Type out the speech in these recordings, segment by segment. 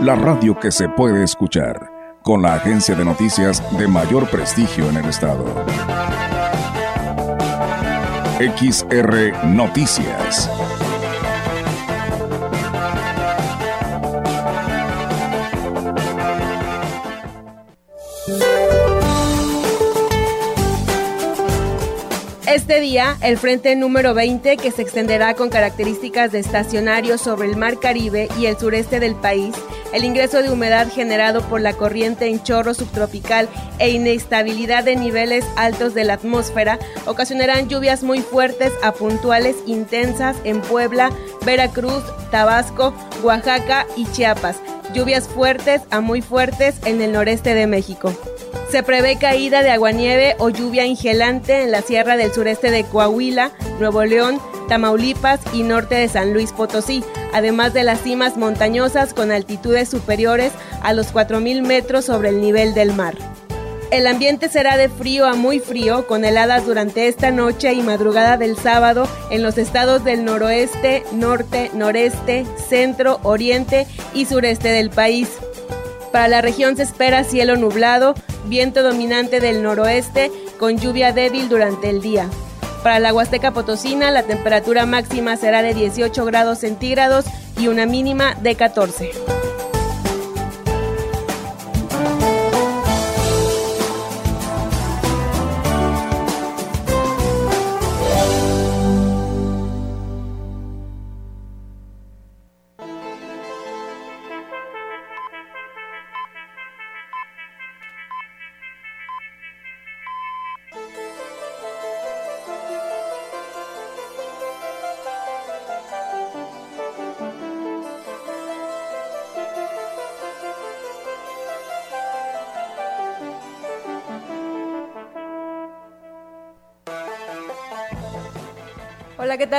la radio que se puede escuchar, con la agencia de noticias de mayor prestigio en el estado. XR Noticias. Este día, el frente número 20, que se extenderá con características de estacionario sobre el Mar Caribe y el sureste del país, el ingreso de humedad generado por la corriente en chorro subtropical e inestabilidad de niveles altos de la atmósfera ocasionarán lluvias muy fuertes a puntuales intensas en Puebla, Veracruz, Tabasco, Oaxaca y Chiapas. Lluvias fuertes a muy fuertes en el noreste de México. Se prevé caída de aguanieve o lluvia ingelante en la sierra del sureste de Coahuila, Nuevo León, Tamaulipas y norte de San Luis Potosí, además de las cimas montañosas con altitudes superiores a los 4.000 metros sobre el nivel del mar. El ambiente será de frío a muy frío, con heladas durante esta noche y madrugada del sábado en los estados del noroeste, norte, noreste, centro, oriente y sureste del país. Para la región se espera cielo nublado, viento dominante del noroeste con lluvia débil durante el día. Para la Huasteca Potosina la temperatura máxima será de 18 grados centígrados y una mínima de 14.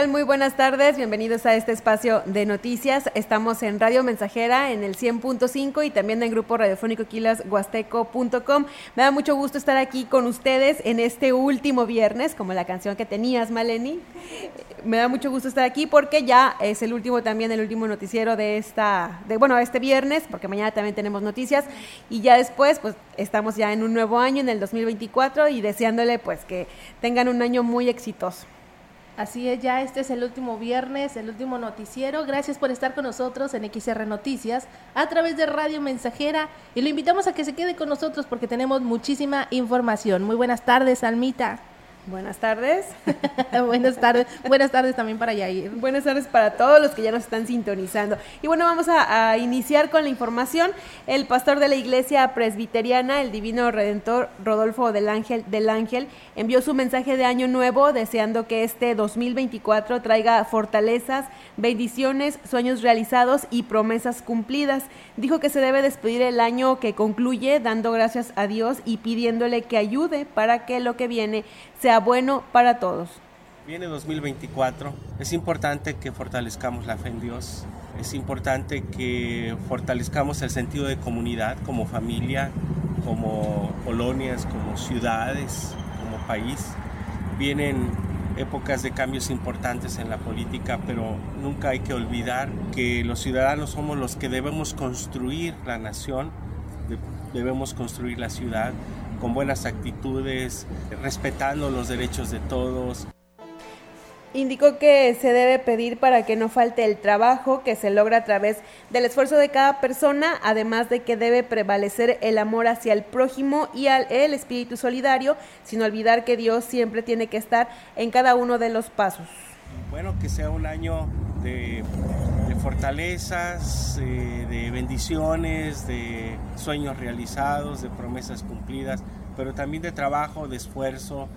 Muy buenas tardes. Bienvenidos a este espacio de noticias. Estamos en Radio Mensajera en el 100.5 y también en grupo radiofónico quilashuasteco.com. Me da mucho gusto estar aquí con ustedes en este último viernes, como la canción que tenías, Maleni. Me da mucho gusto estar aquí porque ya es el último también, el último noticiero de esta, de bueno, este viernes, porque mañana también tenemos noticias y ya después, pues estamos ya en un nuevo año, en el 2024 y deseándole pues que tengan un año muy exitoso. Así es, ya este es el último viernes, el último noticiero. Gracias por estar con nosotros en XR Noticias a través de Radio Mensajera y lo invitamos a que se quede con nosotros porque tenemos muchísima información. Muy buenas tardes, Almita. Buenas tardes. Buenas tardes. Buenas tardes también para Yair. Buenas tardes para todos los que ya nos están sintonizando. Y bueno, vamos a, a, iniciar con la información. El pastor de la iglesia presbiteriana, el divino redentor Rodolfo del Ángel, del Ángel, envió su mensaje de año nuevo deseando que este 2024 traiga fortalezas, bendiciones, sueños realizados y promesas cumplidas. Dijo que se debe despedir el año que concluye dando gracias a Dios y pidiéndole que ayude para que lo que viene sea bueno para todos. Viene 2024, es importante que fortalezcamos la fe en Dios, es importante que fortalezcamos el sentido de comunidad como familia, como colonias, como ciudades, como país. Vienen épocas de cambios importantes en la política, pero nunca hay que olvidar que los ciudadanos somos los que debemos construir la nación, debemos construir la ciudad con buenas actitudes, respetando los derechos de todos. Indicó que se debe pedir para que no falte el trabajo que se logra a través del esfuerzo de cada persona, además de que debe prevalecer el amor hacia el prójimo y al el espíritu solidario, sin olvidar que Dios siempre tiene que estar en cada uno de los pasos. Bueno, que sea un año de, fortalezas, eh, de bendiciones, de sueños realizados, de promesas cumplidas, pero también de trabajo, de esfuerzo,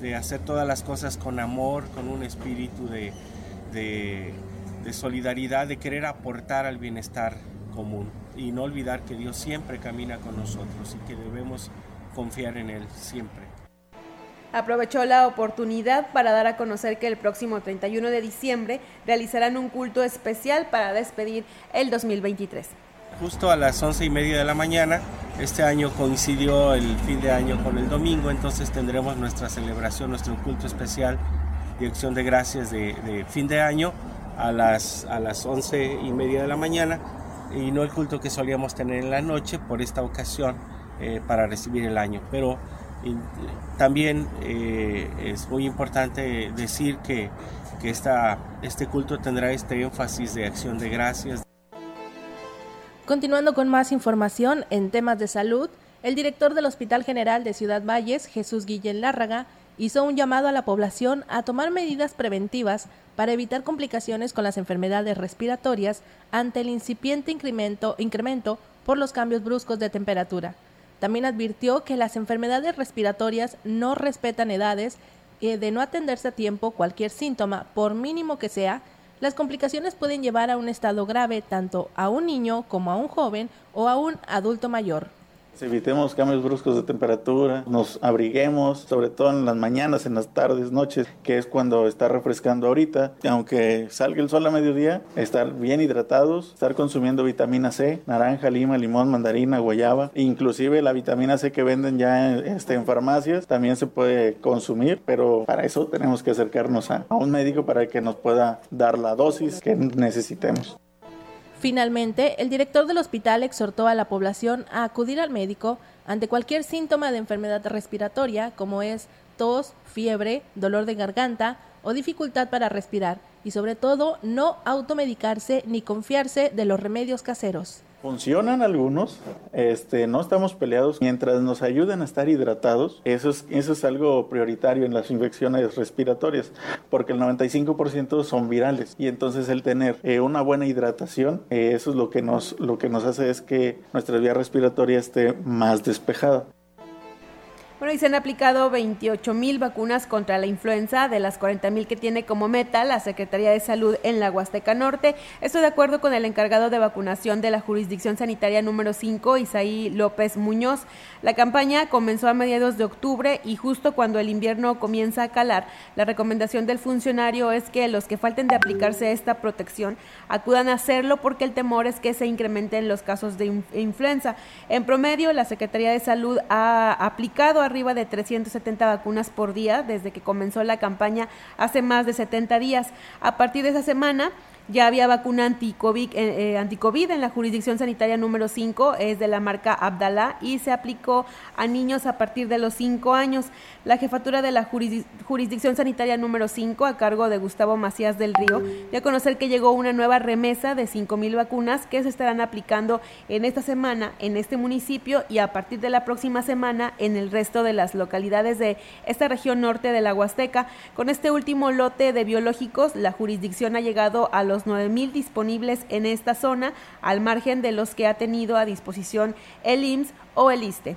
de hacer todas las cosas con amor, con un espíritu de solidaridad, de querer aportar al bienestar común y no olvidar que Dios siempre camina con nosotros y que debemos confiar en Él siempre. Aprovechó la oportunidad para dar a conocer que el próximo 31 de diciembre realizarán un culto especial para despedir el 2023. Justo a las once y media de la mañana, este año coincidió el fin de año con el domingo, entonces tendremos nuestra celebración, nuestro culto especial de de gracias de, fin de año a las, a las once y media de la mañana y no el culto que solíamos tener en la noche por esta ocasión eh, para recibir el año. Pero también eh, es muy importante decir que, que esta, este culto tendrá este énfasis de acción de gracias. Continuando con más información en temas de salud, el director del Hospital General de Ciudad Valles, Jesús Guillén Lárraga, hizo un llamado a la población a tomar medidas preventivas para evitar complicaciones con las enfermedades respiratorias ante el incipiente incremento, incremento por los cambios bruscos de temperatura. También advirtió que las enfermedades respiratorias no respetan edades y de no atenderse a tiempo cualquier síntoma, por mínimo que sea, las complicaciones pueden llevar a un estado grave tanto a un niño como a un joven o a un adulto mayor. Evitemos cambios bruscos de temperatura, nos abriguemos, sobre todo en las mañanas, en las tardes, noches, que es cuando está refrescando ahorita. Aunque salga el sol a mediodía, estar bien hidratados, estar consumiendo vitamina C, naranja, lima, limón, mandarina, guayaba. Inclusive la vitamina C que venden ya este, en farmacias también se puede consumir, pero para eso tenemos que acercarnos a un médico para que nos pueda dar la dosis que necesitemos. Finalmente, el director del hospital exhortó a la población a acudir al médico ante cualquier síntoma de enfermedad respiratoria como es tos, fiebre, dolor de garganta o dificultad para respirar y sobre todo no automedicarse ni confiarse de los remedios caseros. Funcionan algunos, este, no estamos peleados. Mientras nos ayuden a estar hidratados, eso es, eso es algo prioritario en las infecciones respiratorias, porque el 95% son virales. Y entonces el tener eh, una buena hidratación, eh, eso es lo que, nos, lo que nos hace es que nuestra vía respiratoria esté más despejada. Bueno, y se han aplicado 28 mil vacunas contra la influenza de las 40 mil que tiene como meta la Secretaría de Salud en la Huasteca Norte. Esto de acuerdo con el encargado de vacunación de la jurisdicción sanitaria número 5, Isaí López Muñoz. La campaña comenzó a mediados de octubre y justo cuando el invierno comienza a calar, la recomendación del funcionario es que los que falten de aplicarse esta protección acudan a hacerlo porque el temor es que se incrementen los casos de influenza. En promedio, la Secretaría de Salud ha aplicado a arriba de 370 vacunas por día desde que comenzó la campaña hace más de 70 días. A partir de esa semana, ya había vacuna anti-COVID, eh, eh en la jurisdicción sanitaria número 5, es de la marca Abdalá y se aplicó a niños a partir de los 5 años. La jefatura de la jurisdicción sanitaria número 5, a cargo de Gustavo Macías del Río, dio a conocer que llegó una nueva remesa de 5 mil vacunas que se estarán aplicando en esta semana en este municipio y a partir de la próxima semana en el resto de las localidades de esta región norte de la Huasteca. Con este último lote de biológicos, la jurisdicción ha llegado a los 9.000 disponibles en esta zona, al margen de los que ha tenido a disposición el IMSS o el ISTE.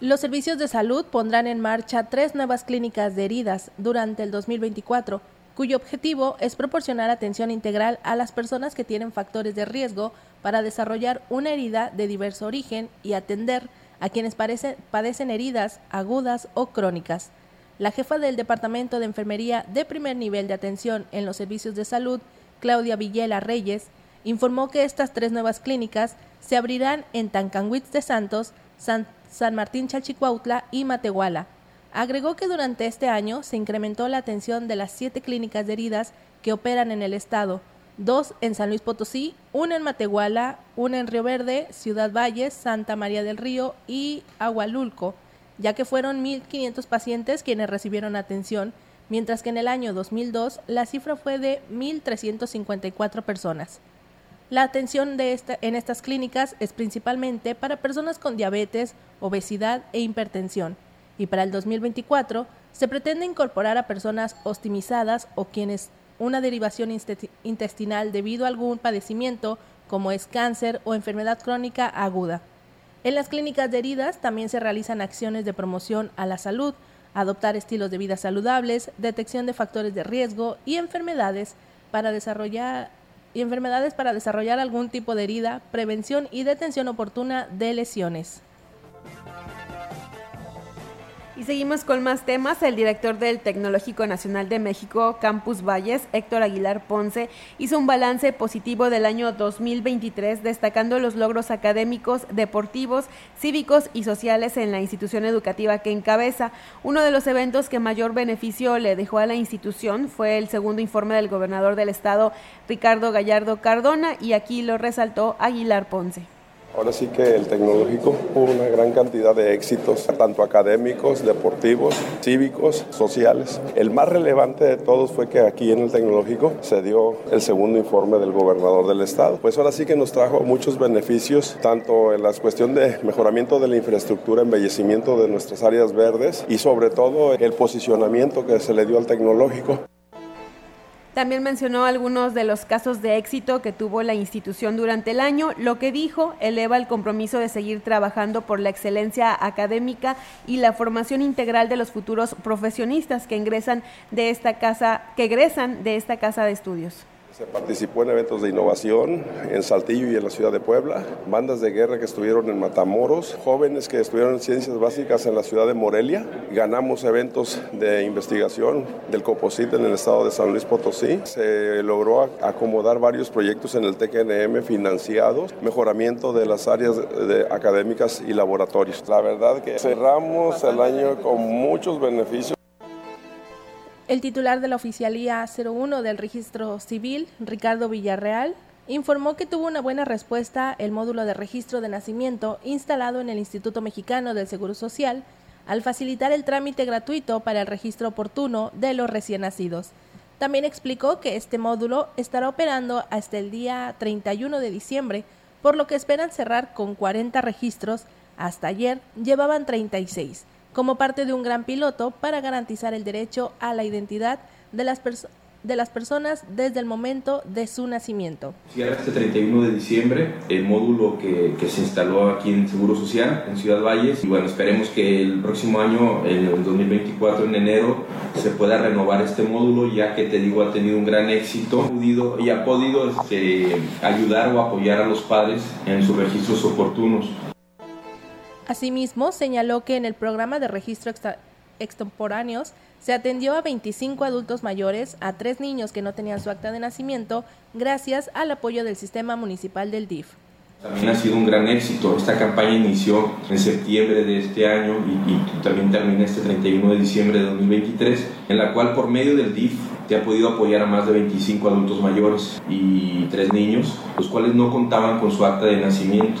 Los servicios de salud pondrán en marcha tres nuevas clínicas de heridas durante el 2024, cuyo objetivo es proporcionar atención integral a las personas que tienen factores de riesgo para desarrollar una herida de diverso origen y atender a quienes padecen heridas agudas o crónicas. La jefa del Departamento de Enfermería de primer nivel de atención en los servicios de salud, Claudia Villela Reyes, informó que estas tres nuevas clínicas se abrirán en Tancanwitz de Santos, San, Martín Chalchicuautla y Matehuala. Agregó que durante este año se incrementó la atención de las siete clínicas de heridas que operan en el estado, dos en San Luis Potosí, una en Matehuala, una en Río Verde, Ciudad Valles, Santa María del Río y Agualulco, ya que fueron 1.500 pacientes quienes recibieron atención, mientras que en el año 2002 la cifra fue de 1.354 personas. La atención en estas clínicas es principalmente para personas con diabetes, obesidad e hipertensión, y para el 2024 se pretende incorporar a personas optimizadas o quienes una derivación intestinal debido a algún padecimiento como es cáncer o enfermedad crónica aguda. En las clínicas de heridas también se realizan acciones de promoción a la salud, adoptar estilos de vida saludables, detección de factores de riesgo y enfermedades, para desarrollar y enfermedades para desarrollar algún tipo de herida, prevención y detención oportuna de lesiones. Y seguimos con más temas. El director del Tecnológico Nacional de México, Campus Valles, Héctor Aguilar Ponce, hizo un balance positivo del año 2023, destacando los logros académicos, deportivos, cívicos y sociales en la institución educativa que encabeza. Uno de los eventos que mayor beneficio le dejó a la institución fue el segundo informe del gobernador del estado, Ricardo Gallardo Cardona, y aquí lo resaltó Aguilar Ponce. Ahora sí que el tecnológico hubo una gran cantidad de éxitos, tanto académicos, deportivos, cívicos, sociales. El más relevante de todos fue que aquí en el tecnológico se dio el segundo informe del gobernador del estado. Pues ahora sí que nos trajo muchos beneficios, tanto en la cuestión de mejoramiento de la infraestructura, embellecimiento de nuestras áreas verdes y sobre todo el posicionamiento que se le dio al tecnológico. También mencionó algunos de los casos de éxito que tuvo la institución durante el año. Lo que dijo eleva el compromiso de seguir trabajando por la excelencia académica y la formación integral de los futuros profesionistas que ingresan de esta casa, que egresan de esta casa de estudios. Se participó en eventos de innovación en Saltillo y en la ciudad de Puebla, bandas de guerra que estuvieron en Matamoros, jóvenes que estuvieron en ciencias básicas en la ciudad de Morelia. Ganamos eventos de investigación del COPOSIT en el estado de San Luis Potosí. Se logró acomodar varios proyectos en el TKNM financiados, mejoramiento de las áreas de académicas y laboratorios. La verdad que cerramos el año con muchos beneficios. El titular de la Oficialía 01 del Registro Civil, Ricardo Villarreal, informó que tuvo una buena respuesta el módulo de registro de nacimiento instalado en el Instituto Mexicano del Seguro Social al facilitar el trámite gratuito para el registro oportuno de los recién nacidos. También explicó que este módulo estará operando hasta el día 31 de diciembre, por lo que esperan cerrar con 40 registros. Hasta ayer llevaban 36 como parte de un gran piloto para garantizar el derecho a la identidad de las, de las personas desde el momento de su nacimiento. Cierra este 31 de diciembre el módulo que, se instaló aquí en Seguro Social, en Ciudad Valles, y bueno, esperemos que el próximo año, en el 2024, en enero, se pueda renovar este módulo, ya que te digo, ha tenido un gran éxito y ha podido este, ayudar o apoyar a los padres en sus registros oportunos. Asimismo, señaló que en el programa de registro extemporáneos se atendió a 25 adultos mayores, a tres niños que no tenían su acta de nacimiento, gracias al apoyo del sistema municipal del DIF. También ha sido un gran éxito. Esta campaña inició en septiembre de este año y, también termina este 31 de diciembre de 2023, en la cual por medio del DIF se ha podido apoyar a más de 25 adultos mayores y tres niños, los cuales no contaban con su acta de nacimiento.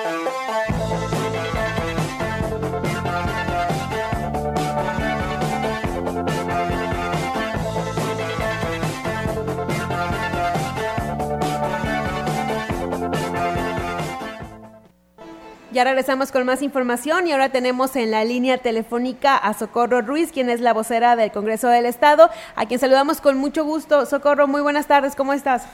Ya regresamos con más información y ahora tenemos en la línea telefónica a Socorro Ruiz, quien es la vocera del Congreso del Estado, a quien saludamos con mucho gusto. Socorro, muy buenas tardes, ¿cómo estás?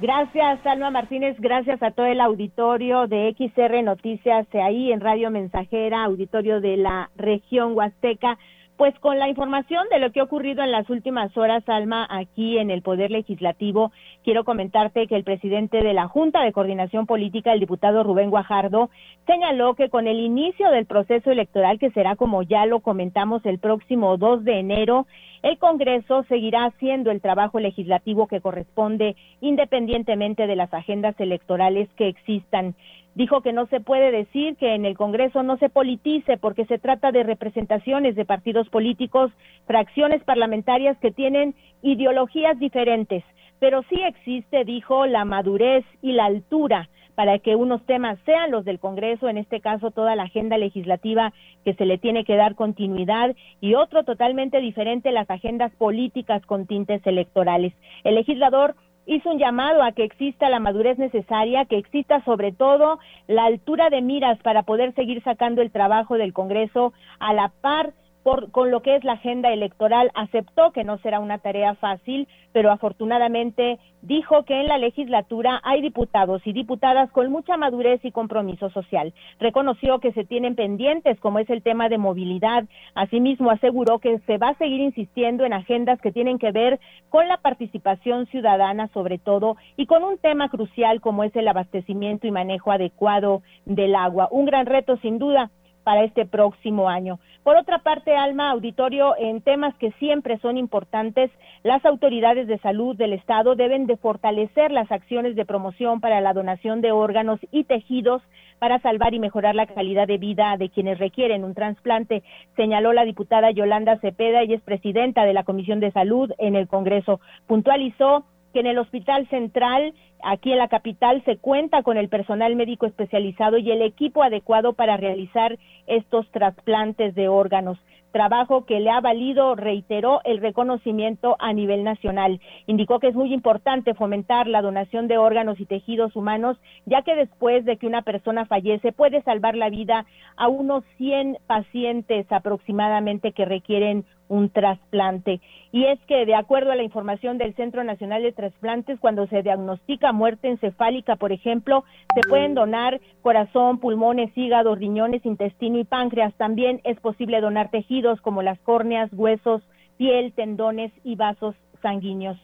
Gracias, Alma Martínez. Gracias a todo el auditorio de XR Noticias ahí en Radio Mensajera, auditorio de la región Huasteca. Pues con la información de lo que ha ocurrido en las últimas horas, Alma, aquí en el Poder Legislativo, quiero comentarte que el presidente de la Junta de Coordinación Política, el diputado Rubén Guajardo, señaló que con el inicio del proceso electoral, que será como ya lo comentamos el próximo 2 de enero, el Congreso seguirá haciendo el trabajo legislativo que corresponde independientemente de las agendas electorales que existan. Dijo que no se puede decir que en el Congreso no se politice porque se trata de representaciones de partidos políticos, fracciones parlamentarias que tienen ideologías diferentes, pero sí existe, dijo, la madurez y la altura para que unos temas sean los del Congreso, en este caso toda la agenda legislativa que se le tiene que dar continuidad, y otro totalmente diferente, las agendas políticas con tintes electorales. El legislador hizo un llamado a que exista la madurez necesaria, que exista sobre todo la altura de miras para poder seguir sacando el trabajo del Congreso a la par con lo que es la agenda electoral, aceptó que no será una tarea fácil, pero afortunadamente dijo que en la legislatura hay diputados y diputadas con mucha madurez y compromiso social. Reconoció que se tienen pendientes, como es el tema de movilidad. Asimismo, aseguró que se va a seguir insistiendo en agendas que tienen que ver con la participación ciudadana, sobre todo, y con un tema crucial como es el abastecimiento y manejo adecuado del agua. Un gran reto, sin duda, para este próximo año. Por otra parte, Alma, auditorio, en temas que siempre son importantes, las autoridades de salud del Estado deben de fortalecer las acciones de promoción para la donación de órganos y tejidos para salvar y mejorar la calidad de vida de quienes requieren un trasplante, señaló la diputada Yolanda Cepeda, y es presidenta de la Comisión de Salud en el Congreso. Puntualizó que en el Hospital Central, aquí en la capital, se cuenta con el personal médico especializado y el equipo adecuado para realizar estos trasplantes de órganos trabajo que le ha valido, reiteró, el reconocimiento a nivel nacional. Indicó que es muy importante fomentar la donación de órganos y tejidos humanos, ya que después de que una persona fallece puede salvar la vida a unos 100 pacientes aproximadamente que requieren un trasplante. Y es que, de acuerdo a la información del Centro Nacional de Trasplantes, cuando se diagnostica muerte encefálica, por ejemplo, se pueden donar corazón, pulmones, hígado, riñones, intestino y páncreas. También es posible donar tejidos como las córneas, huesos, piel, tendones y vasos sanguíneos.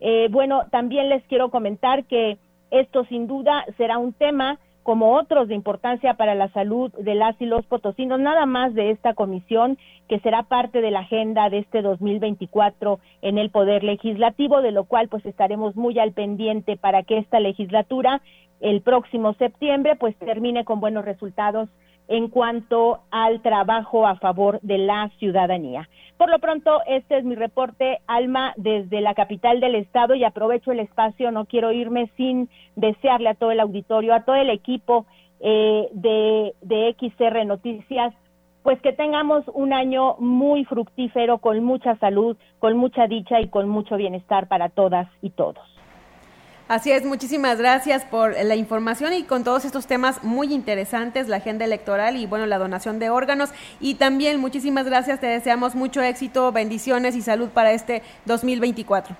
Eh, bueno, también les quiero comentar que esto sin duda será un tema como otros de importancia para la salud de las y los potosinos, nada más de esta comisión que será parte de la agenda de este 2024 en el Poder Legislativo, de lo cual pues estaremos muy al pendiente para que esta legislatura el próximo septiembre pues termine con buenos resultados en cuanto al trabajo a favor de la ciudadanía. Por lo pronto, este es mi reporte, Alma, desde la capital del estado y aprovecho el espacio, no quiero irme sin desearle a todo el auditorio, a todo el equipo eh, de, de XR Noticias, pues que tengamos un año muy fructífero, con mucha salud, con mucha dicha y con mucho bienestar para todas y todos. Así es, muchísimas gracias por la información y con todos estos temas muy interesantes, la agenda electoral y bueno, la donación de órganos. Y también muchísimas gracias, te deseamos mucho éxito, bendiciones y salud para este 2024.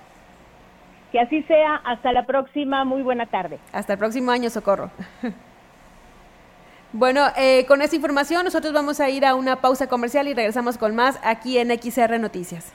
Que así sea, hasta la próxima, muy buena tarde. Hasta el próximo año, Socorro. Bueno, eh, con esta información nosotros vamos a ir a una pausa comercial y regresamos con más aquí en XR Noticias.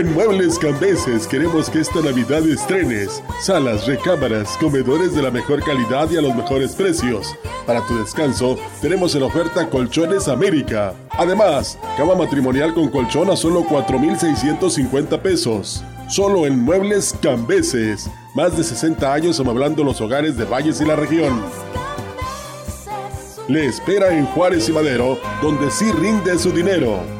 En Muebles Cambeses queremos que esta Navidad estrenes salas, recámaras, comedores de la mejor calidad y a los mejores precios. Para tu descanso, tenemos en oferta Colchones América. Además, cama matrimonial con colchón a solo 4,650 pesos. Solo en Muebles Cambeses. Más de 60 años amueblando los hogares de Valles y la región. Le espera en Juárez y Madero, donde sí rinde su dinero.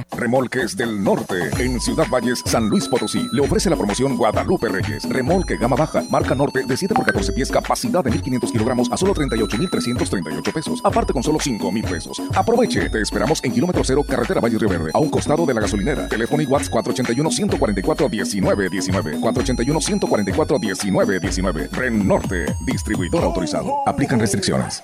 Remolques del Norte. En Ciudad Valles, San Luis Potosí. Le ofrece la promoción Guadalupe Reyes. Remolque gama baja, marca norte de 7 por 14 pies, capacidad de 1500 kilogramos a solo 38,338 pesos. Aparte con solo 5,000 pesos. Aproveche. Te esperamos en kilómetro cero, carretera Valle Río Verde, a un costado de la gasolinera. Teléfono y WhatsApp 481-144-1919. 481-144-1919. Ren Norte, distribuidor autorizado. Aplican restricciones.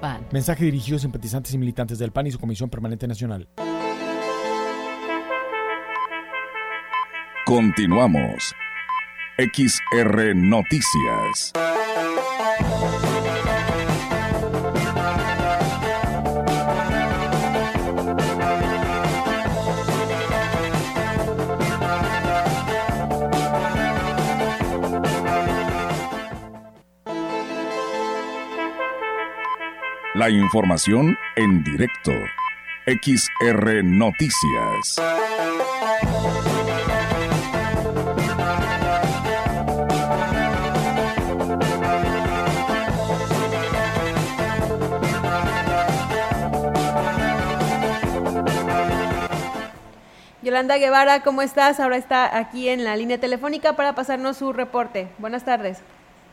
PAN. Mensaje dirigido a simpatizantes y militantes del PAN y su Comisión Permanente Nacional. Continuamos. XR Noticias. La información en directo. XR Noticias. Yolanda Guevara, ¿cómo estás? Ahora está aquí en la línea telefónica para pasarnos su reporte. Buenas tardes.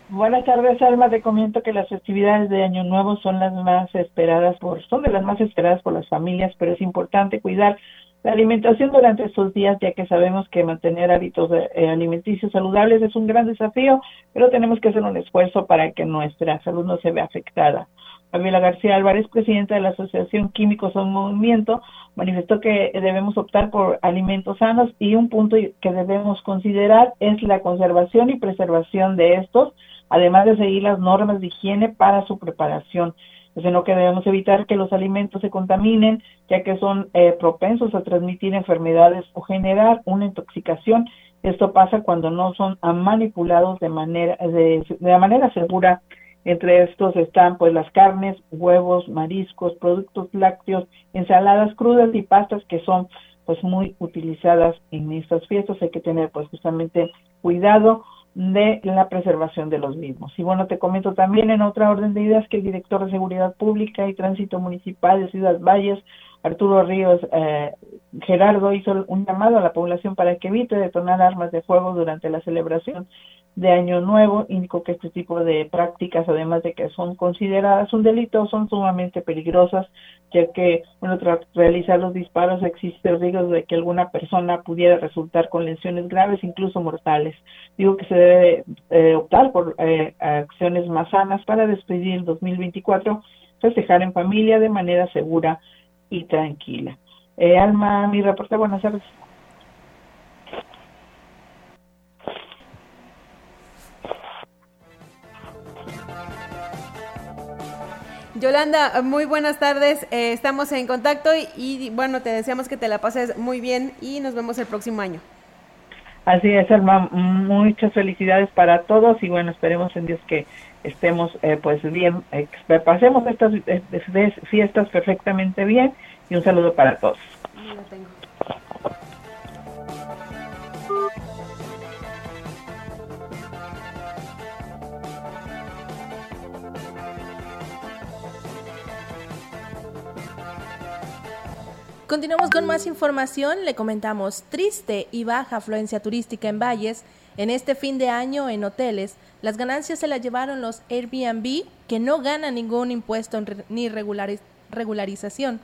Buenas tardes, Alma. Te comento que las festividades de Año Nuevo son las más esperadas por, son de las más esperadas por las familias, pero es importante cuidar la alimentación durante estos días, ya que sabemos que mantener hábitos eh, alimenticios saludables es un gran desafío, pero tenemos que hacer un esfuerzo para que nuestra salud no se vea afectada. Fabiola García Álvarez, presidenta de la Asociación Químicos en Movimiento, manifestó que debemos optar por alimentos sanos y un punto que debemos considerar es la conservación y preservación de estos, además de seguir las normas de higiene para su preparación. Es en lo que debemos evitar que los alimentos se contaminen, ya que son eh, propensos a transmitir enfermedades o generar una intoxicación. Esto pasa cuando no son manipulados de manera, de, de manera segura entre estos están pues las carnes, huevos, mariscos, productos lácteos, ensaladas crudas y pastas que son pues muy utilizadas en estas fiestas. Hay que tener pues justamente cuidado de la preservación de los mismos. Y bueno, te comento también en otra orden de ideas que el director de Seguridad Pública y Tránsito Municipal de Ciudad Valles, Arturo Ríos eh, Gerardo, hizo un llamado a la población para que evite detonar armas de fuego durante la celebración de Año Nuevo. Indicó que este tipo de prácticas, además de que son consideradas un delito, son sumamente peligrosas, ya que, bueno, tras realizar los disparos existe el riesgo de que alguna persona pudiera resultar con lesiones graves, incluso mortales. Digo que se debe eh, optar por eh, acciones más sanas para despedir el 2024, festejar en familia de manera segura y tranquila. Eh, Alma, mi reporte, buenas tardes. Yolanda, muy buenas tardes. Eh, estamos en contacto y, y, bueno, te deseamos que te la pases muy bien y nos vemos el próximo año. Así es, Alma. Muchas felicidades para todos y bueno, esperemos en Dios que estemos eh, pues bien, eh, pasemos estas eh, fiestas perfectamente bien y un saludo para todos. Continuamos con más información. Le comentamos triste y baja afluencia turística en Valles. En este fin de año en hoteles, las ganancias se las llevaron los Airbnb, que no ganan ningún impuesto ni regularización.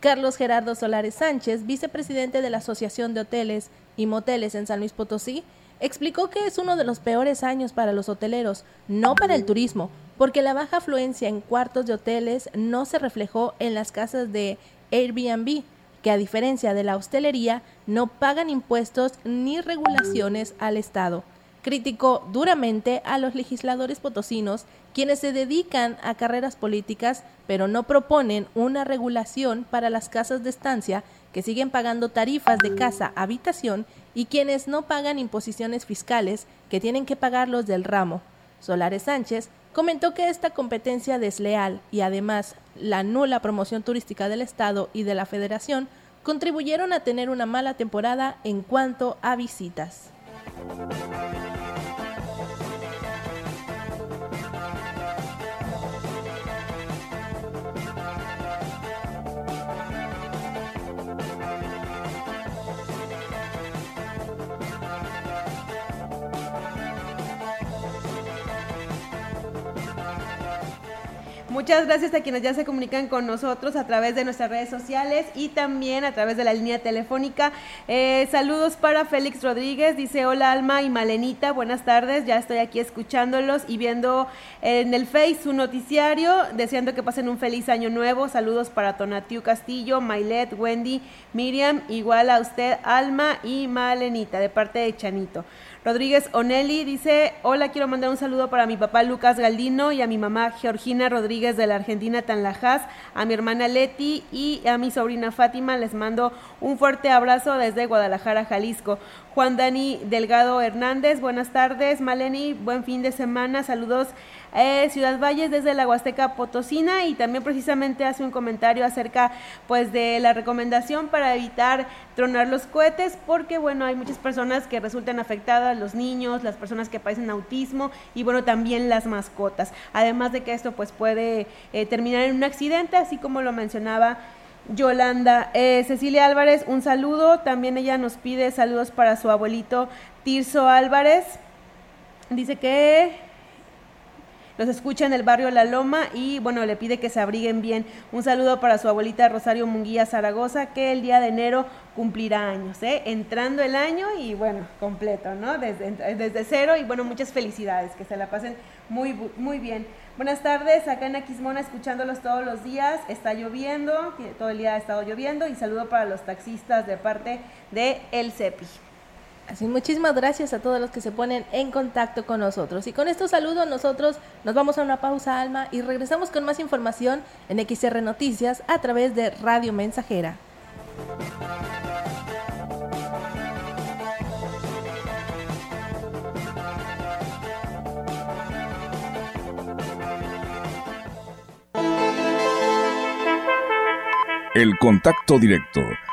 Carlos Gerardo Solares Sánchez, vicepresidente de la Asociación de Hoteles y Moteles en San Luis Potosí, explicó que es uno de los peores años para los hoteleros, no para el turismo, porque la baja afluencia en cuartos de hoteles no se reflejó en las casas de Airbnb, que a diferencia de la hostelería no pagan impuestos ni regulaciones al Estado. Criticó duramente a los legisladores potosinos quienes se dedican a carreras políticas pero no proponen una regulación para las casas de estancia que siguen pagando tarifas de casa habitación y quienes no pagan imposiciones fiscales que tienen que pagar los del ramo. Solares Sánchez comentó que esta competencia desleal y además la nula promoción turística del Estado y de la Federación contribuyeron a tener una mala temporada en cuanto a visitas. Muchas gracias a quienes ya se comunican con nosotros a través de nuestras redes sociales y también a través de la línea telefónica. Eh, saludos para Félix Rodríguez, dice hola Alma y Malenita, buenas tardes, ya estoy aquí escuchándolos y viendo en el Face su noticiario, deseando que pasen un feliz año nuevo. Saludos para Tonatiu Castillo, Mailet, Wendy, Miriam, igual a usted Alma y Malenita, de parte de Chanito. Rodríguez Onelli dice, hola, quiero mandar un saludo para mi papá Lucas Galdino y a mi mamá Georgina Rodríguez de la Argentina Tanlajas, a mi hermana Leti y a mi sobrina Fátima. Les mando un fuerte abrazo desde Guadalajara, Jalisco. Juan Dani Delgado Hernández, buenas tardes. Maleni, buen fin de semana. Saludos eh, Ciudad Valles desde la Huasteca Potosina y también precisamente hace un comentario acerca pues de la recomendación para evitar tronar los cohetes porque bueno hay muchas personas que resultan afectadas, los niños, las personas que padecen autismo y bueno también las mascotas. Además de que esto pues puede eh, terminar en un accidente así como lo mencionaba Yolanda. Eh, Cecilia Álvarez, un saludo. También ella nos pide saludos para su abuelito Tirso Álvarez. Dice que los escucha en el barrio La Loma y bueno, le pide que se abriguen bien. Un saludo para su abuelita Rosario Munguía Zaragoza, que el día de enero cumplirá años, ¿eh? entrando el año y bueno, completo, ¿no? Desde, desde cero y bueno, muchas felicidades, que se la pasen muy, muy bien. Buenas tardes, acá en Aquismona escuchándolos todos los días, está lloviendo, todo el día ha estado lloviendo y saludo para los taxistas de parte de El CEPI. Así, muchísimas gracias a todos los que se ponen en contacto con nosotros. Y con estos saludos nosotros nos vamos a una pausa, Alma, y regresamos con más información en XR Noticias a través de Radio Mensajera. El contacto directo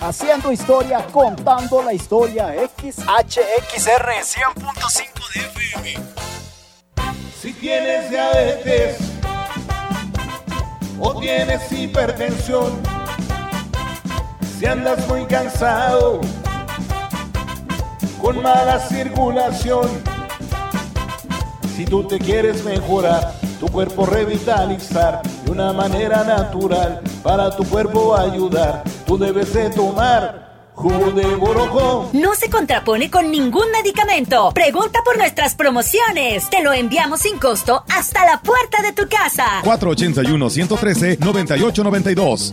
haciendo historia, contando la historia. XHXR 100.5 de FM. Si tienes diabetes o tienes hipertensión, si andas muy cansado, con mala circulación, si tú te quieres mejorar, tu cuerpo revitalizar de una manera natural para tu cuerpo ayudar. Tú debes de tomar jugo de borojo. No se contrapone con ningún medicamento. Pregunta por nuestras promociones. Te lo enviamos sin costo hasta la puerta de tu casa. 481-113-9892.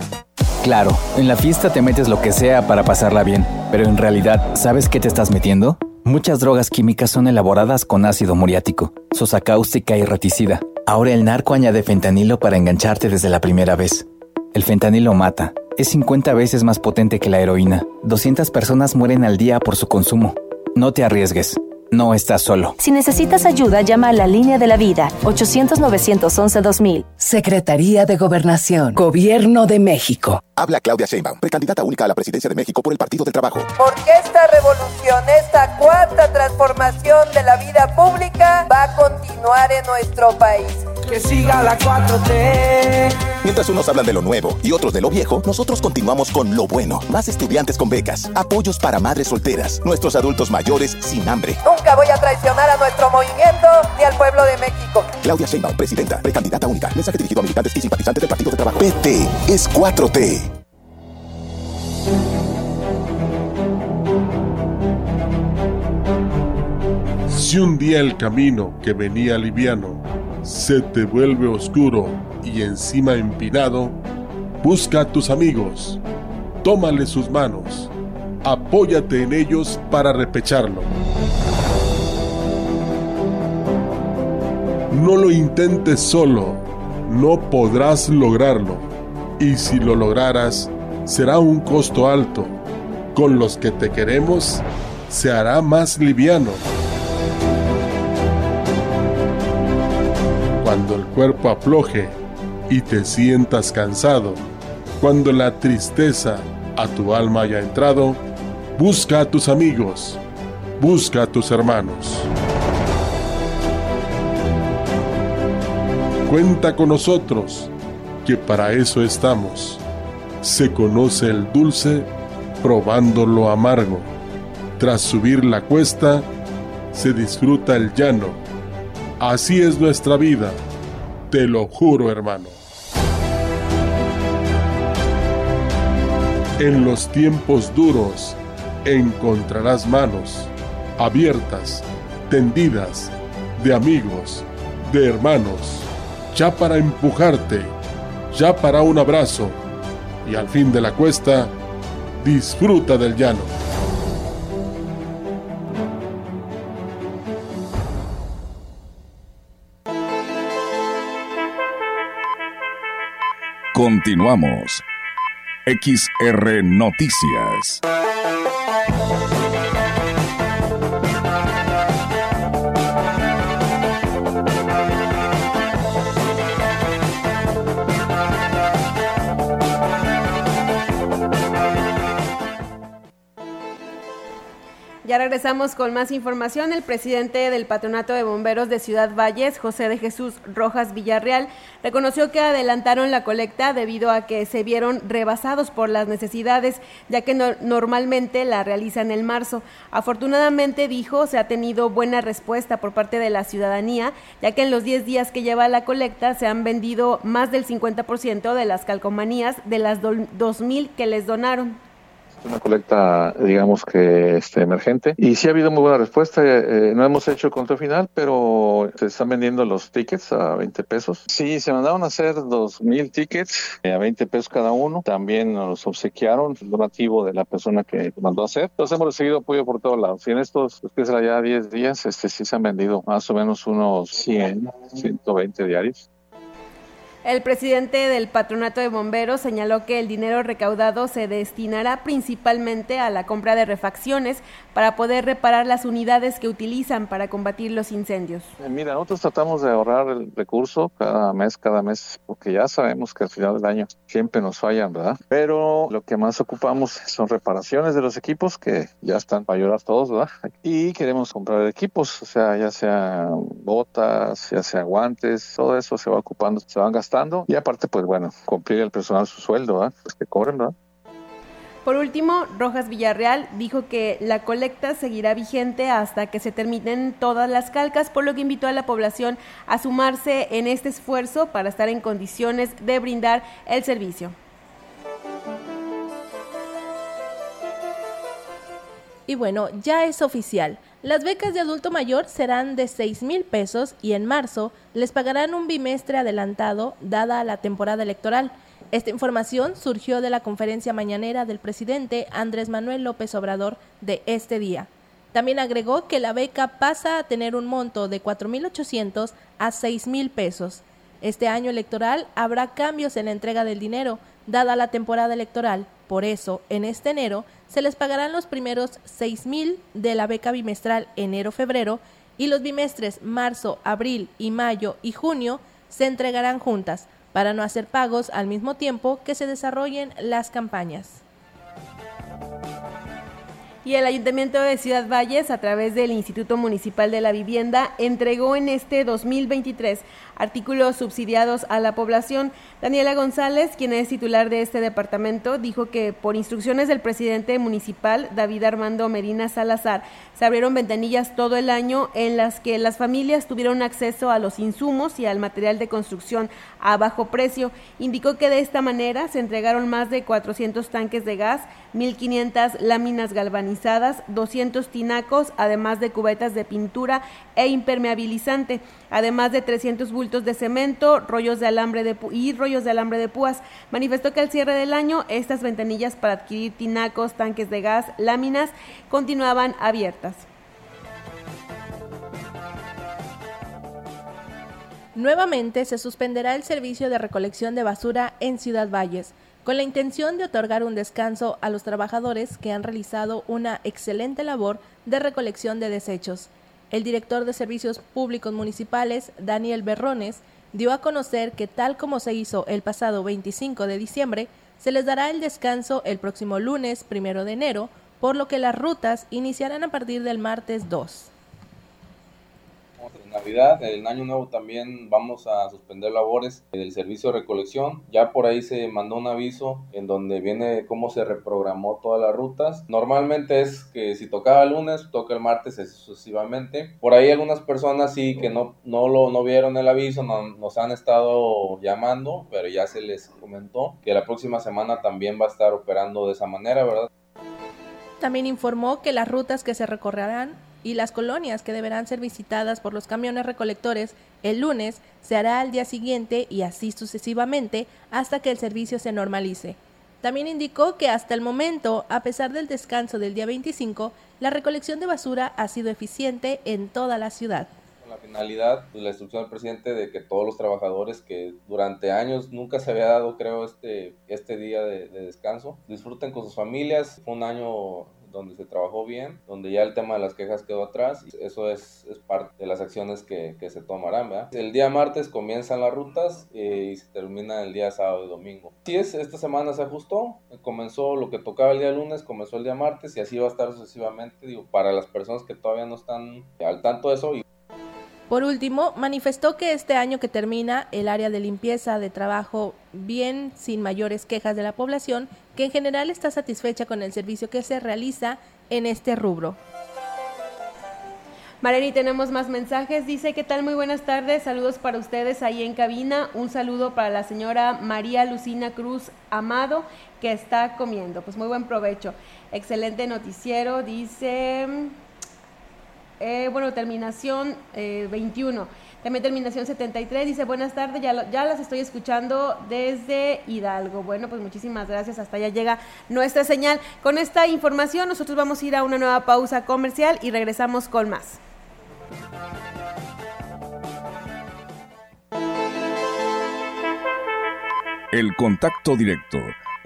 Claro, en la fiesta te metes lo que sea para pasarla bien, pero en realidad, ¿sabes qué te estás metiendo? Muchas drogas químicas son elaboradas con ácido muriático, sosa cáustica y reticida. Ahora el narco añade fentanilo para engancharte desde la primera vez. El fentanilo mata. Es 50 veces más potente que la heroína. 200 personas mueren al día por su consumo. No te arriesgues. No estás solo. Si necesitas ayuda, llama a la línea de la vida 800-911-2000. Secretaría de Gobernación. Gobierno de México. Habla Claudia Sheinbaum, precandidata única a la presidencia de México por el Partido del Trabajo. Porque esta revolución, esta cuarta transformación de la vida pública va a continuar en nuestro país. Que siga la 4T. Mientras unos hablan de lo nuevo y otros de lo viejo, nosotros continuamos con lo bueno. Más estudiantes con becas, apoyos para madres solteras, nuestros adultos mayores sin hambre. Nunca voy a traicionar a nuestro movimiento ni al pueblo de México. Claudia Sheinbaum, presidenta, precandidata única. Mensaje dirigido a militantes y simpatizantes del Partido del Trabajo. PT es 4T. Si un día el camino que venía liviano se te vuelve oscuro y encima empinado, busca a tus amigos, tómale sus manos, apóyate en ellos para repecharlo. No lo intentes solo, no podrás lograrlo. Y si lo lograras, será un costo alto. Con los que te queremos, se hará más liviano. Cuando el cuerpo afloje y te sientas cansado, cuando la tristeza a tu alma haya entrado, busca a tus amigos, busca a tus hermanos. Cuenta con nosotros, que para eso estamos. Se conoce el dulce probando lo amargo. Tras subir la cuesta, se disfruta el llano. Así es nuestra vida, te lo juro hermano. En los tiempos duros encontrarás manos abiertas, tendidas, de amigos, de hermanos ya para empujarte, ya para un abrazo, y al fin de la cuesta, disfruta del llano. Continuamos. XR Noticias. Ya regresamos con más información. El presidente del Patronato de Bomberos de Ciudad Valles, José de Jesús Rojas Villarreal, reconoció que adelantaron la colecta debido a que se vieron rebasados por las necesidades, ya que normalmente la realizan en marzo. Afortunadamente, dijo, se ha tenido buena respuesta por parte de la ciudadanía, ya que en los 10 días que lleva la colecta se han vendido más del 50% de las calcomanías de las 2.000 que les donaron una colecta, digamos que este, emergente. Y sí ha habido muy buena respuesta. Eh, no hemos hecho el control final, pero se están vendiendo los tickets a 20 pesos. Sí, se mandaron a hacer 2.000 tickets eh, a 20 pesos cada uno. También nos obsequiaron el donativo de la persona que mandó a hacer. Entonces hemos recibido apoyo por todos lados. Y en estos, que será ya 10 días, este, sí se han vendido más o menos unos 100, 120 diarios. El presidente del Patronato de Bomberos señaló que el dinero recaudado se destinará principalmente a la compra de refacciones para poder reparar las unidades que utilizan para combatir los incendios. Eh, mira, nosotros tratamos de ahorrar el recurso cada mes, cada mes, porque ya sabemos que al final del año siempre nos fallan, ¿verdad? Pero lo que más ocupamos son reparaciones de los equipos que ya están para llorar todos, ¿verdad? Y queremos comprar equipos, o sea, ya sea botas, ya sea guantes, todo eso se va ocupando, se van gastando y aparte, pues bueno, cumplir el personal su sueldo, ¿eh? pues que cobren, ¿verdad? Por último, Rojas Villarreal dijo que la colecta seguirá vigente hasta que se terminen todas las calcas, por lo que invitó a la población a sumarse en este esfuerzo para estar en condiciones de brindar el servicio. Y bueno, ya es oficial. Las becas de adulto mayor serán de 6 mil pesos y en marzo les pagarán un bimestre adelantado dada la temporada electoral. Esta información surgió de la conferencia mañanera del presidente Andrés Manuel López Obrador de este día. También agregó que la beca pasa a tener un monto de 4.800 a 6.000 pesos. Este año electoral habrá cambios en la entrega del dinero, dada la temporada electoral. Por eso, en este enero se les pagarán los primeros seis mil de la beca bimestral enero-febrero y los bimestres marzo, abril y mayo y junio se entregarán juntas para no hacer pagos al mismo tiempo que se desarrollen las campañas. Y el Ayuntamiento de Ciudad Valles, a través del Instituto Municipal de la Vivienda, entregó en este 2023 artículos subsidiados a la población. Daniela González, quien es titular de este departamento, dijo que por instrucciones del presidente municipal, David Armando Medina Salazar, se abrieron ventanillas todo el año en las que las familias tuvieron acceso a los insumos y al material de construcción a bajo precio. Indicó que de esta manera se entregaron más de 400 tanques de gas, 1.500 láminas galvanizadas, galvanizadas, 200 tinacos, además de cubetas de pintura e impermeabilizante, además de 300 bultos de cemento, rollos de alambre de y rollos de alambre de púas. Manifestó que al cierre del año estas ventanillas para adquirir tinacos, tanques de gas, láminas continuaban abiertas. Nuevamente se suspenderá el servicio de recolección de basura en Ciudad Valles, con la intención de otorgar un descanso a los trabajadores que han realizado una excelente labor de recolección de desechos. El director de Servicios Públicos Municipales, Daniel Berrones, dio a conocer que tal como se hizo el pasado 25 de diciembre, se les dará el descanso el próximo lunes 1 de enero, por lo que las rutas iniciarán a partir del martes 2. Navidad, en Año Nuevo también vamos a suspender labores del servicio de recolección. Ya por ahí se mandó un aviso en donde viene cómo se reprogramó todas las rutas. Normalmente es que si tocaba el lunes, toca el martes sucesivamente. Por ahí algunas personas sí que no, no, lo, no vieron el aviso, nos han estado llamando, pero ya se les comentó que la próxima semana también va a estar operando de esa manera, ¿verdad? También informó que las rutas que se recorrerán y las colonias que deberán ser visitadas por los camiones recolectores el lunes se hará al día siguiente y así sucesivamente hasta que el servicio se normalice. También indicó que hasta el momento, a pesar del descanso del día 25, la recolección de basura ha sido eficiente en toda la ciudad. Con la finalidad, de la instrucción del presidente de que todos los trabajadores que durante años nunca se había dado, creo, este, este día de, de descanso, disfruten con sus familias. Fue un año donde se trabajó bien, donde ya el tema de las quejas quedó atrás. Eso es, es parte de las acciones que, que se tomarán. El día martes comienzan las rutas eh, y se termina el día sábado y domingo. Sí, es, esta semana se ajustó, comenzó lo que tocaba el día lunes, comenzó el día martes y así va a estar sucesivamente, digo, para las personas que todavía no están al tanto de eso. Y por último, manifestó que este año que termina, el área de limpieza de trabajo bien sin mayores quejas de la población, que en general está satisfecha con el servicio que se realiza en este rubro. Mareni, tenemos más mensajes. Dice, ¿qué tal? Muy buenas tardes. Saludos para ustedes ahí en cabina. Un saludo para la señora María Lucina Cruz Amado, que está comiendo. Pues muy buen provecho. Excelente noticiero. Dice... Eh, bueno, terminación 21. Eh, También terminación 73. Dice, buenas tardes, ya, ya las estoy escuchando desde Hidalgo. Bueno, pues muchísimas gracias. Hasta allá llega nuestra señal. Con esta información nosotros vamos a ir a una nueva pausa comercial y regresamos con más. El contacto directo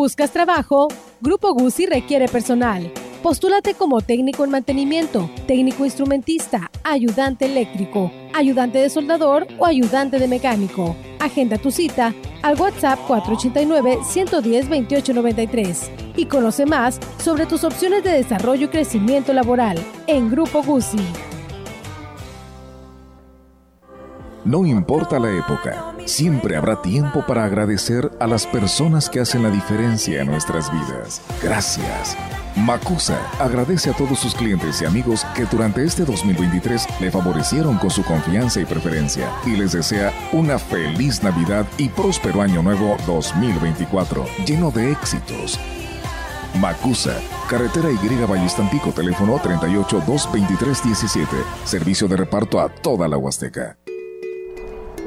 ¿Buscas trabajo? Grupo Guzzi requiere personal. Postúlate como técnico en mantenimiento, técnico instrumentista, ayudante eléctrico, ayudante de soldador o ayudante de mecánico. Agenda tu cita al WhatsApp 489-110-2893 y conoce más sobre tus opciones de desarrollo y crecimiento laboral en Grupo Guzzi. No importa la época, siempre habrá tiempo para agradecer a las personas que hacen la diferencia en nuestras vidas. Gracias. Macusa agradece a todos sus clientes y amigos que durante este 2023 le favorecieron con su confianza y preferencia y les desea una feliz Navidad y próspero año nuevo 2024, lleno de éxitos. Macusa, carretera Y Vallistampico, teléfono 38 223 17, servicio de reparto a toda la Huasteca.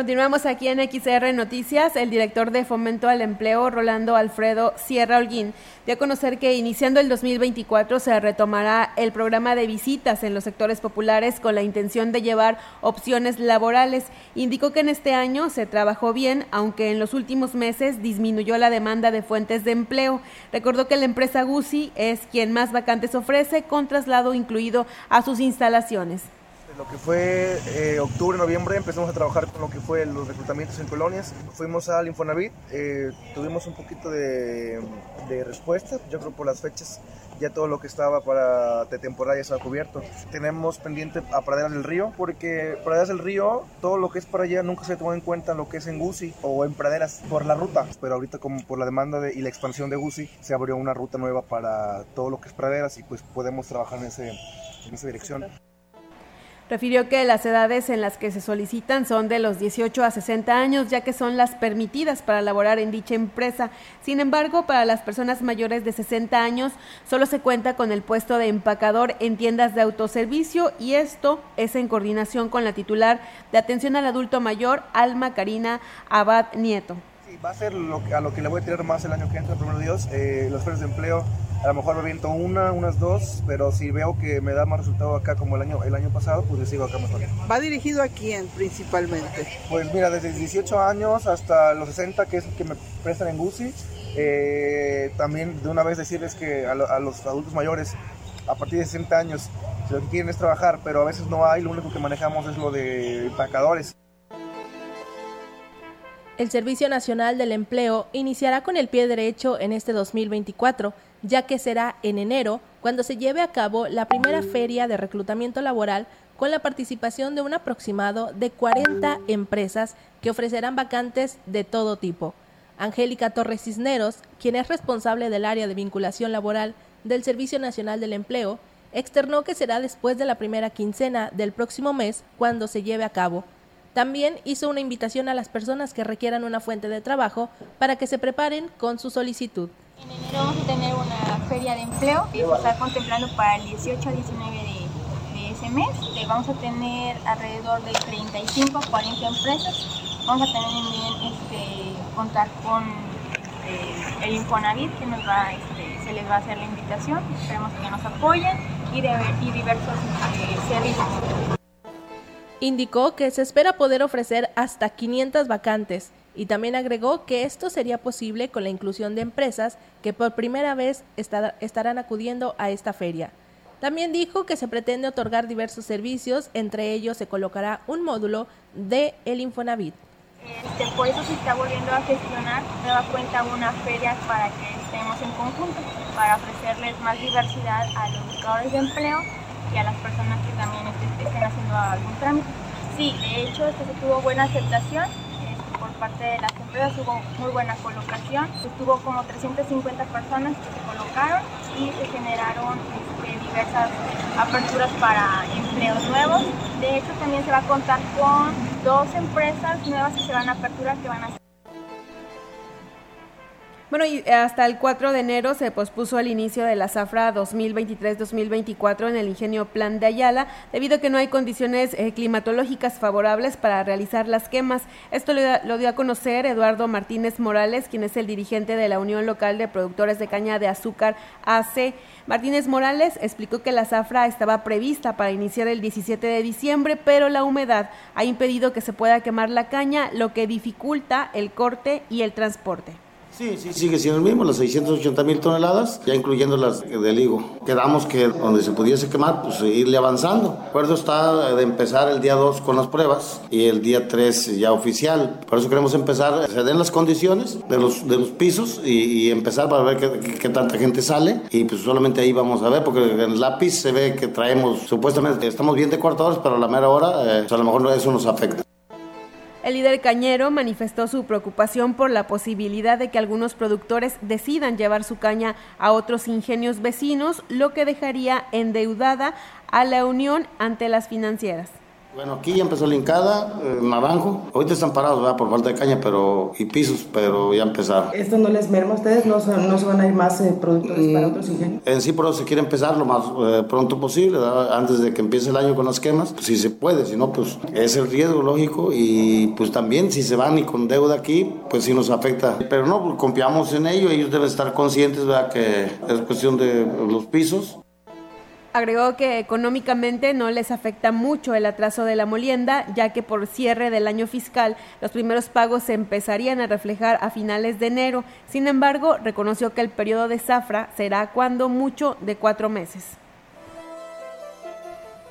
Continuamos aquí en XR Noticias. El director de Fomento al Empleo, Rolando Alfredo Sierra Holguín, dio a conocer que iniciando el 2024 se retomará el programa de visitas en los sectores populares con la intención de llevar opciones laborales. Indicó que en este año se trabajó bien, aunque en los últimos meses disminuyó la demanda de fuentes de empleo. Recordó que la empresa GUSI es quien más vacantes ofrece, con traslado incluido a sus instalaciones lo que fue eh, octubre, noviembre, empezamos a trabajar con lo que fue los reclutamientos en colonias. Fuimos al Infonavit, eh, tuvimos un poquito de, respuesta, yo creo por las fechas ya todo lo que estaba para de temporada ya estaba cubierto. Tenemos pendiente a Praderas del Río, porque Praderas del Río, todo lo que es para allá nunca se tomó en cuenta lo que es en Gusi o en Praderas por la ruta, pero ahorita como por la demanda de, y la expansión de Gusi se abrió una ruta nueva para todo lo que es Praderas y pues podemos trabajar en, ese, en esa dirección. Refirió que las edades en las que se solicitan son de los 18 a 60 años, ya que son las permitidas para laborar en dicha empresa. Sin embargo, para las personas mayores de 60 años solo se cuenta con el puesto de empacador en tiendas de autoservicio y esto es en coordinación con la titular de atención al adulto mayor, Alma Karina Abad Nieto. Sí, va a ser a lo que le voy a tirar más el año que entra, primero Dios, eh, los de empleo a lo mejor me viento una, unas dos, pero si veo que me da más resultado acá como el año, el año pasado, pues le sigo acá mejor. ¿Va dirigido a quién principalmente? Pues mira, desde 18 años hasta los 60, que es que me prestan en GUSI. Eh, también de una vez decirles que a, los adultos mayores, a partir de 60 años, lo que quieren es trabajar, pero a veces no hay, lo único que manejamos es lo de empacadores. El Servicio Nacional del Empleo iniciará con el pie derecho en este 2024 ya que será en enero cuando se lleve a cabo la primera feria de reclutamiento laboral con la participación de un aproximado de 40 empresas que ofrecerán vacantes de todo tipo. Angélica Torres Cisneros, quien es responsable del área de vinculación laboral del Servicio Nacional del Empleo, externó que será después de la primera quincena del próximo mes cuando se lleve a cabo. También hizo una invitación a las personas que requieran una fuente de trabajo para que se preparen con su solicitud. En enero vamos a tener una feria de empleo que se está contemplando para el 18 a 19 de, ese mes. vamos a tener alrededor de 35 a 40 empresas. Vamos a tener también este, contar con eh, el Infonavit que nos va, este, se les va a hacer la invitación. Esperemos que nos apoyen y, y diversos este, servicios. Indicó que se espera poder ofrecer hasta 500 vacantes y también agregó que esto sería posible con la inclusión de empresas que por primera vez estarán acudiendo a esta feria. También dijo que se pretende otorgar diversos servicios, entre ellos se colocará un módulo de el Infonavit. Este, por eso se está volviendo a gestionar nueva cuenta una feria para que estemos en conjunto, para ofrecerles más diversidad a los buscadores de empleo y a las personas que también estén haciendo algún trámite. Sí, de hecho se tuvo buena aceptación parte de las empresas, hubo muy buena colocación, tuvo como 350 personas que se colocaron y se generaron este, diversas aperturas para empleos nuevos. De hecho también se va a contar con dos empresas nuevas que se van a aperturar que van a ser bueno, y hasta el 4 de enero se pospuso el inicio de la zafra 2023-2024 en el ingenio Plan de Ayala, debido a que no hay condiciones eh, climatológicas favorables para realizar las quemas. Esto lo, lo, dio a conocer Eduardo Martínez Morales, quien es el dirigente de la Unión Local de Productores de Caña de Azúcar AC. Martínez Morales explicó que la zafra estaba prevista para iniciar el 17 de diciembre, pero la humedad ha impedido que se pueda quemar la caña, lo que dificulta el corte y el transporte. Sí, sí, sigue siendo el mismo, las 680 mil toneladas, ya incluyendo las del higo. Quedamos que donde se pudiese quemar, pues irle avanzando. El acuerdo está de empezar el día 2 con las pruebas y el día 3 ya oficial. Por eso queremos empezar, se den las condiciones de los, de los pisos y, empezar para ver qué, tanta gente sale y pues solamente ahí vamos a ver, porque en lápiz se ve que traemos, supuestamente estamos bien de cortadores, pero a la mera hora eh, pues a lo mejor eso nos afecta. El líder cañero manifestó su preocupación por la posibilidad de que algunos productores decidan llevar su caña a otros ingenios vecinos, lo que dejaría endeudada a la Unión ante las financieras. Bueno, aquí ya empezó la hincada, eh, naranjo. Ahorita están parados, ¿verdad? Por falta de caña pero y pisos, pero ya empezaron. ¿Esto no les merma a ustedes? ¿No, no se van a ir más eh, productores para otros ingenios? En sí, pero se quiere empezar lo más eh, pronto posible, ¿verdad? antes de que empiece el año con las quemas. Pues, si se puede, si no, pues es el riesgo lógico. Y pues también, si se van y con deuda aquí, pues sí nos afecta. Pero no, pues, confiamos en ello. Ellos deben estar conscientes, ¿verdad? Que es cuestión de los pisos. Agregó que económicamente no les afecta mucho el atraso de la molienda, ya que por cierre del año fiscal los primeros pagos se empezarían a reflejar a finales de enero. Sin embargo, reconoció que el periodo de zafra será cuando mucho de cuatro meses.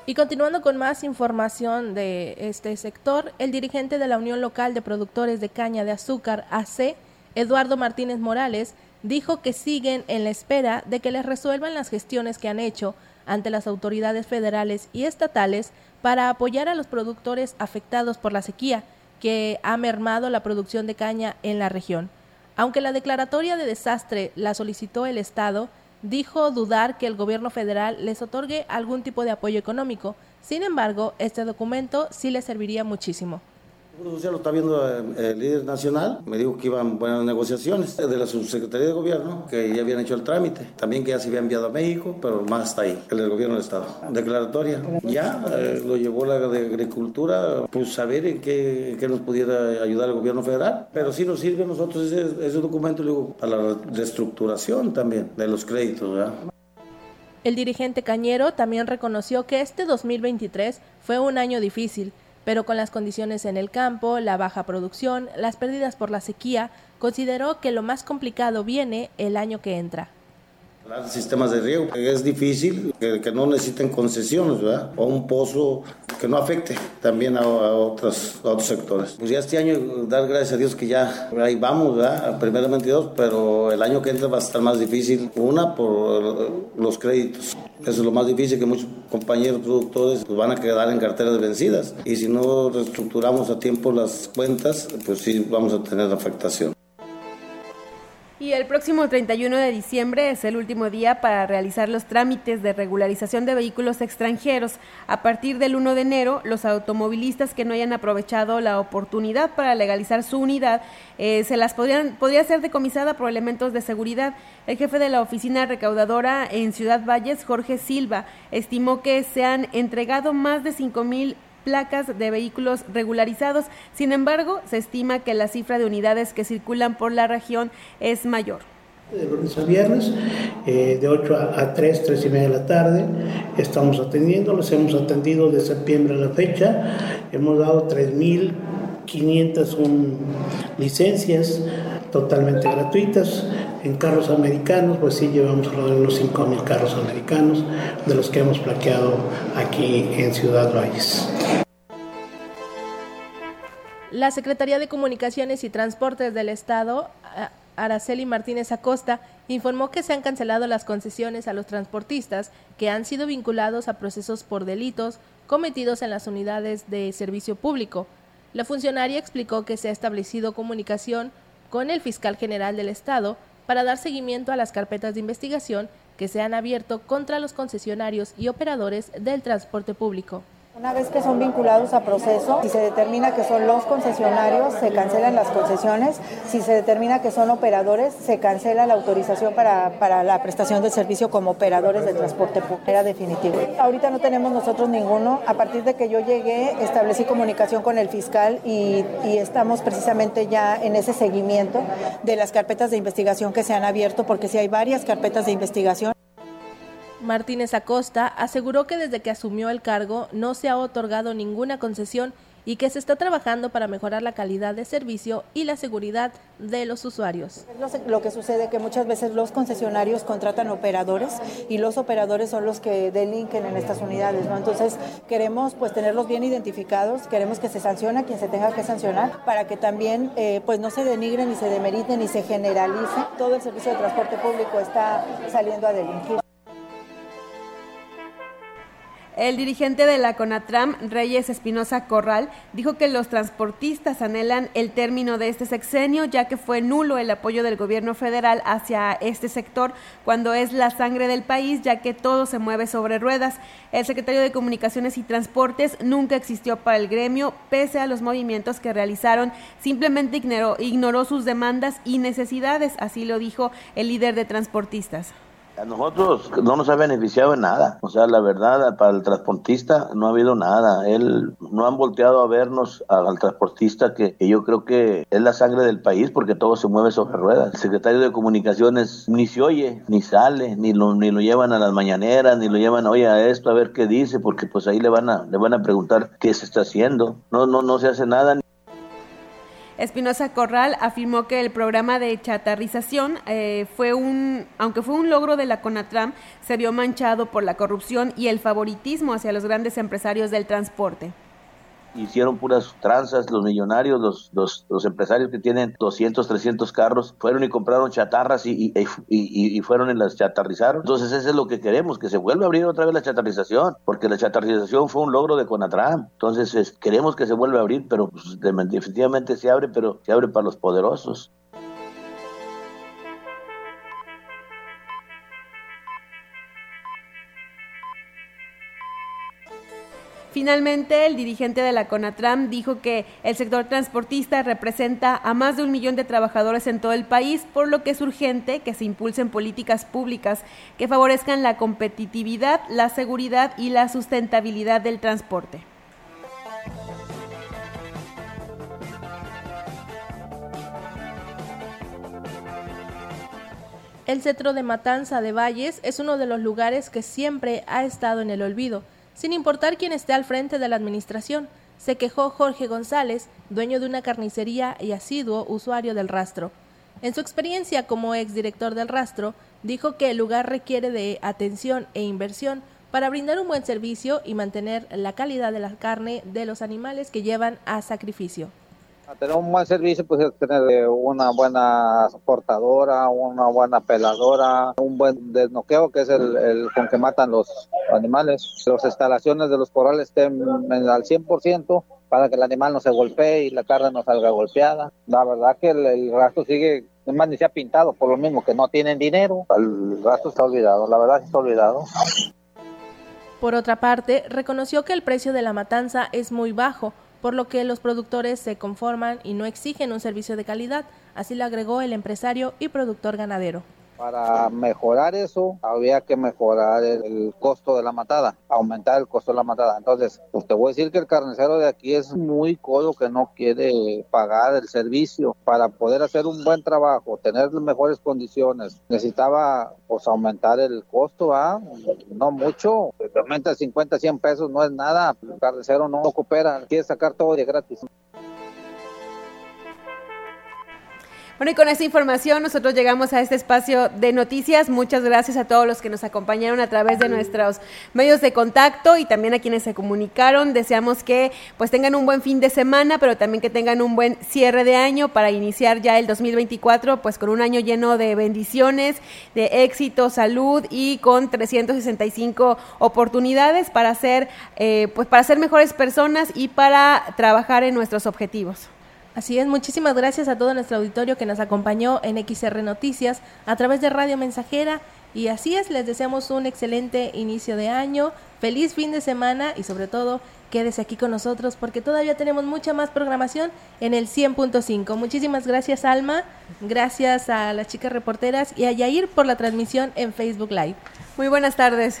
Y continuando con más información de este sector, el dirigente de la Unión Local de Productores de Caña de Azúcar, AC, Eduardo Martínez Morales, dijo que siguen en la espera de que les resuelvan las gestiones que han hecho ante las autoridades federales y estatales para apoyar a los productores afectados por la sequía que ha mermado la producción de caña en la región. Aunque la declaratoria de desastre la solicitó el Estado, dijo dudar que el gobierno federal les otorgue algún tipo de apoyo económico. Sin embargo, este documento sí les serviría muchísimo. Ya lo está viendo el líder nacional, me dijo que iban buenas negociaciones de la subsecretaría de gobierno, que ya habían hecho el trámite, también que ya se había enviado a México, pero más está ahí, el del gobierno del Estado. Declaratoria, ya eh, lo llevó la de Agricultura, pues saber en qué, qué, nos pudiera ayudar el gobierno federal, pero sí nos sirve a nosotros ese, ese documento, digo, para la reestructuración también de los créditos, ¿verdad? El dirigente Cañero también reconoció que este 2023 fue un año difícil, pero con las condiciones en el campo, la baja producción, las pérdidas por la sequía, consideró que lo más complicado viene el año que entra. Sistemas de riego, es difícil que, no necesiten concesiones, ¿verdad? O un pozo que no afecte también a, otros, otros sectores. Pues ya este año, dar gracias a Dios que ya ahí vamos, ¿verdad? Primeramente Dios, pero el año que entra va a estar más difícil. Una, por los créditos. Eso es lo más difícil, que muchos compañeros productores pues, van a quedar en carteras vencidas. Y si no reestructuramos a tiempo las cuentas, pues sí vamos a tener afectación. Y el próximo 31 de diciembre es el último día para realizar los trámites de regularización de vehículos extranjeros. A partir del 1 de enero, los automovilistas que no hayan aprovechado la oportunidad para legalizar su unidad eh, se las podrían, podría ser decomisada por elementos de seguridad. El jefe de la oficina recaudadora en Ciudad Valles, Jorge Silva, estimó que se han entregado más de 5 mil placas de vehículos regularizados. Sin embargo, se estima que la cifra de unidades que circulan por la región es mayor. De lunes a viernes, eh, de 8 a, 3, 3 y media de la tarde, estamos atendiendo, los hemos atendido de septiembre a la fecha, hemos dado 3.501 licencias totalmente gratuitas, En carros americanos, pues sí, llevamos alrededor de unos 5.000 carros americanos de los que hemos plaqueado aquí en Ciudad Valles. La Secretaría de Comunicaciones y Transportes del Estado, Araceli Martínez Acosta, informó que se han cancelado las concesiones a los transportistas que han sido vinculados a procesos por delitos cometidos en las unidades de servicio público. La funcionaria explicó que se ha establecido comunicación con el fiscal general del Estado para dar seguimiento a las carpetas de investigación que se han abierto contra los concesionarios y operadores del transporte público. Una vez que son vinculados a proceso, si se determina que son los concesionarios, se cancelan las concesiones. Si se determina que son operadores, se cancela la autorización para, para la prestación de servicio como operadores de transporte público. Era definitivo. Ahorita no tenemos nosotros ninguno. A partir de que yo llegué, establecí comunicación con el fiscal y, y estamos precisamente ya en ese seguimiento de las carpetas de investigación que se han abierto, porque si hay varias carpetas de investigación. Martínez Acosta aseguró que desde que asumió el cargo no se ha otorgado ninguna concesión y que se está trabajando para mejorar la calidad de servicio y la seguridad de los usuarios. Lo que sucede que muchas veces los concesionarios contratan operadores y los operadores son los que delinquen en estas unidades, ¿no? Entonces queremos pues tenerlos bien identificados, queremos que se sancione a quien se tenga que sancionar para que también eh, pues no se denigren ni se demeriten ni se generalice. Todo el servicio de transporte público está saliendo a delinquir. El dirigente de la CONATRAM, Reyes Espinosa Corral, dijo que los transportistas anhelan el término de este sexenio, ya que fue nulo el apoyo del gobierno federal hacia este sector cuando es la sangre del país, ya que todo se mueve sobre ruedas. El secretario de Comunicaciones y Transportes nunca existió para el gremio, pese a los movimientos que realizaron, simplemente ignoró, ignoró sus demandas y necesidades, así lo dijo el líder de transportistas. A nosotros no nos ha beneficiado en nada. O sea, la verdad, para el transportista no ha habido nada. Él no han volteado a vernos al transportista que, yo creo que es la sangre del país porque todo se mueve sobre ruedas. El secretario de comunicaciones ni se oye, ni sale, ni lo, ni lo llevan a las mañaneras, ni lo llevan, oye, a esto a ver qué dice, porque pues ahí le van a, le van a preguntar qué se está haciendo. No, no, no se hace nada. Espinosa Corral afirmó que el programa de chatarrización eh, fue un, aunque fue un logro de la CONATRAM, se vio manchado por la corrupción y el favoritismo hacia los grandes empresarios del transporte hicieron puras tranzas, los millonarios, los, los, los, empresarios que tienen 200, 300 carros, fueron y compraron chatarras y, y, fueron y las chatarrizaron. Entonces eso es lo que queremos, que se vuelva a abrir otra vez la chatarrización, porque la chatarrización fue un logro de Conatram. Entonces queremos que se vuelva a abrir, pero pues, definitivamente se abre, pero se abre para los poderosos. Finalmente, el dirigente de la CONATRAM dijo que el sector transportista representa a más de un millón de trabajadores en todo el país, por lo que es urgente que se impulsen políticas públicas que favorezcan la competitividad, la seguridad y la sustentabilidad del transporte. El centro de Matanza de Valles es uno de los lugares que siempre ha estado en el olvido sin importar quién esté al frente de la administración, se quejó Jorge González, dueño de una carnicería y asiduo usuario del rastro. En su experiencia como exdirector del rastro, dijo que el lugar requiere de atención e inversión para brindar un buen servicio y mantener la calidad de la carne de los animales que llevan a sacrificio tener un buen servicio, pues es tener eh, una buena soportadora, una buena peladora, un buen desnoqueo, que es el, con que matan los animales. Las instalaciones de los corrales estén al 100% para que el animal no se golpee y la carne no salga golpeada. La verdad que el, rastro sigue, es más, ni se ha pintado, por lo mismo que no tienen dinero. El rastro está olvidado, la verdad está olvidado. Por otra parte, reconoció que el precio de la matanza es muy bajo, por lo que los productores se conforman y no exigen un servicio de calidad, así lo agregó el empresario y productor ganadero. Para mejorar eso, había que mejorar el, costo de la matada, aumentar el costo de la matada. Entonces, pues te voy a decir que el carnicero de aquí es muy codo que no quiere pagar el servicio. Para poder hacer un buen trabajo, tener mejores condiciones, necesitaba pues aumentar el costo, ¿ah? No mucho, aumenta 50, 100 pesos, no es nada. Carnicero no coopera, quiere sacar todo de gratis. Bueno, y con esta información nosotros llegamos a este espacio de noticias. Muchas gracias a todos los que nos acompañaron a través de nuestros medios de contacto y también a quienes se comunicaron. Deseamos que pues tengan un buen fin de semana, pero también que tengan un buen cierre de año para iniciar ya el 2024 pues con un año lleno de bendiciones, de éxito, salud y con 365 oportunidades para ser eh, pues para ser mejores personas y para trabajar en nuestros objetivos. Así es, muchísimas gracias a todo nuestro auditorio que nos acompañó en XR Noticias a través de Radio Mensajera. Y así es, les deseamos un excelente inicio de año, feliz fin de semana y sobre todo quédese aquí con nosotros porque todavía tenemos mucha más programación en el 100.5. Muchísimas gracias Alma, gracias a las chicas reporteras y a Yair por la transmisión en Facebook Live. Muy buenas tardes.